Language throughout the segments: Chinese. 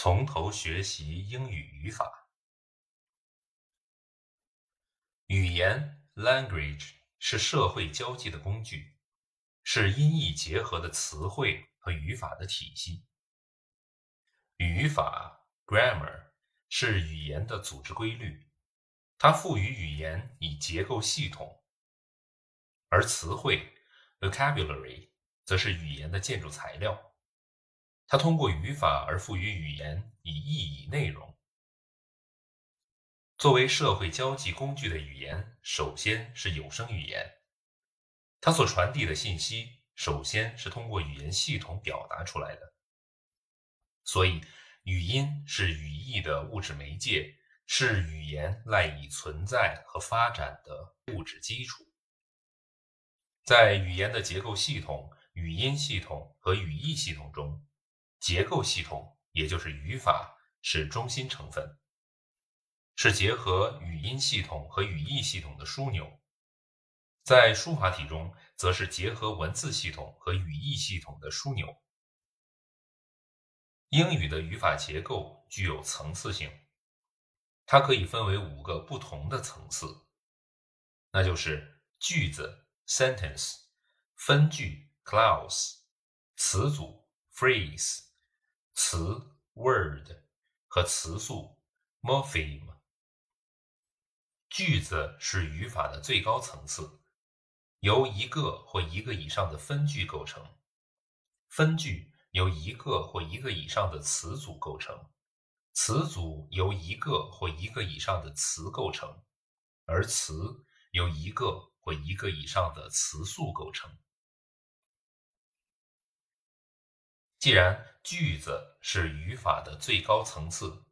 从头学习英语语法。语言 （language） 是社会交际的工具，是音译结合的词汇和语法的体系。语法 （grammar） 是语言的组织规律，它赋予语言以结构系统；而词汇 （vocabulary） 则是语言的建筑材料。它通过语法而赋予语言以意义内容。作为社会交际工具的语言，首先是有声语言，它所传递的信息首先是通过语言系统表达出来的。所以，语音是语义的物质媒介，是语言赖以存在和发展的物质基础。在语言的结构系统、语音系统和语义系统中。结构系统，也就是语法，是中心成分，是结合语音系统和语义系统的枢纽。在书法体中，则是结合文字系统和语义系统的枢纽。英语的语法结构具有层次性，它可以分为五个不同的层次，那就是句子 （sentence）、分句 （clause）、词组 （phrase）。词 word 和词素 morpheme。句子是语法的最高层次，由一个或一个以上的分句构成；分句由一个或一个以上的词组构成；词组由一个或一个以上的词构成；而词由一个或一个以上的词素构成。既然句子是语法的最高层次，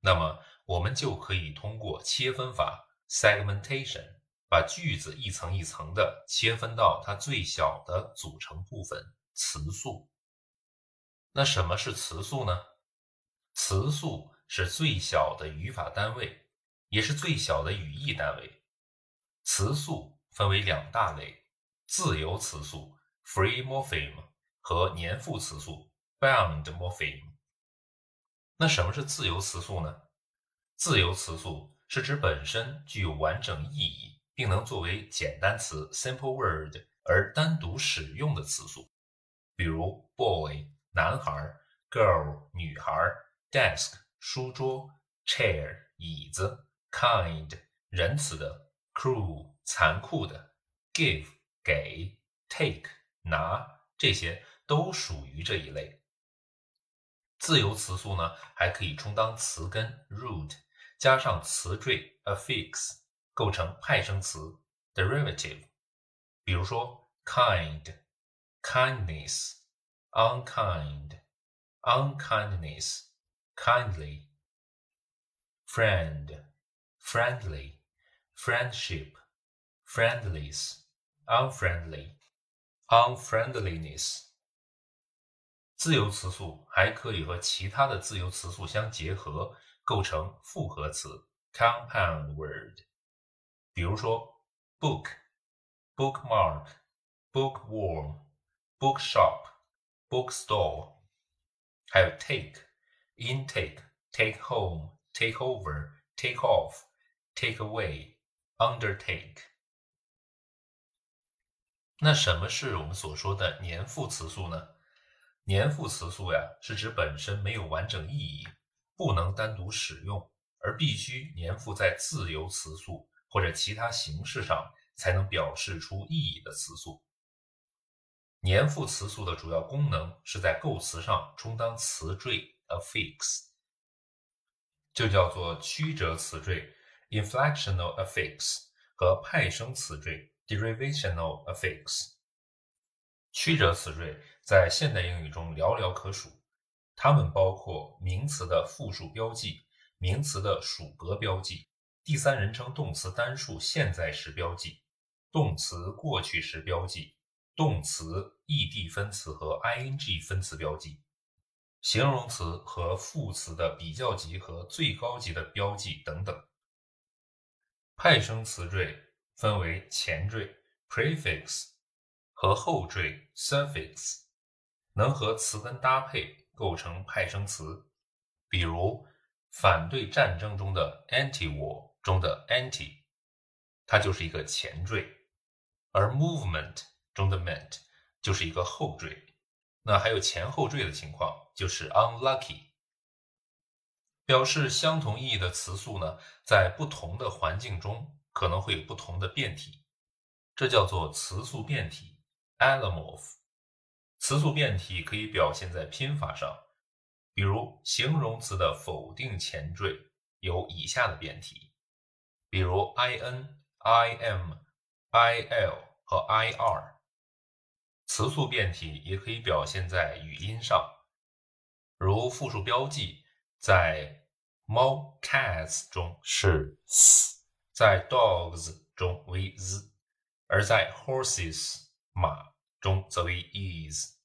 那么我们就可以通过切分法 （segmentation） 把句子一层一层的切分到它最小的组成部分——词素。那什么是词素呢？词素是最小的语法单位，也是最小的语义单位。词素分为两大类：自由词素 （free morpheme） 和粘附词素。Bound morpheme。那什么是自由词素呢？自由词素是指本身具有完整意义，并能作为简单词 （simple word） 而单独使用的词素，比如 boy 男孩、girl 女孩、desk 书桌、chair 椅子、kind 仁慈的、cruel 残酷的、give 给、take 拿，这些都属于这一类。自由词素呢，还可以充当词根 root，加上词缀 affix，构成派生词 derivative。比如说 kind、kindness、unkind、unkindness、kindly、friend、friendly、friendship、friendless、unfriendly、unfriendliness。自由词素还可以和其他的自由词素相结合，构成复合词 （compound word）。比如说，book、bookmark、bookworm、bookshop、bookstore，还有 take、intake、take home、take over、take off、take away、undertake。那什么是我们所说的粘附词素呢？粘附词素呀，是指本身没有完整意义，不能单独使用，而必须粘附在自由词素或者其他形式上才能表示出意义的词素。粘附词素的主要功能是在构词上充当词缀 affix，就叫做曲折词缀 inflectional affix 和派生词缀 derivational affix。曲折词缀在现代英语中寥寥可数，它们包括名词的复数标记、名词的属格标记、第三人称动词单数现在时标记、动词过去时标记、动词 -ed 分词和 -ing 分词标记、形容词和副词的比较级和最高级的标记等等。派生词缀分为前缀 （prefix）。和后缀 suffix 能和词根搭配构成派生词，比如反对战争中的 anti-war 中的 anti，它就是一个前缀，而 movement 中的 ment 就是一个后缀。那还有前后缀的情况，就是 unlucky。表示相同意义的词素呢，在不同的环境中可能会有不同的变体，这叫做词素变体 （allomorph）。词素变体可以表现在拼法上，比如形容词的否定前缀有以下的变体，比如 in、im、il 和 ir。词素变体也可以表现在语音上，如复数标记。在猫 cats 中是 s，在 dogs 中为 z，而在 horses 马中则为 is。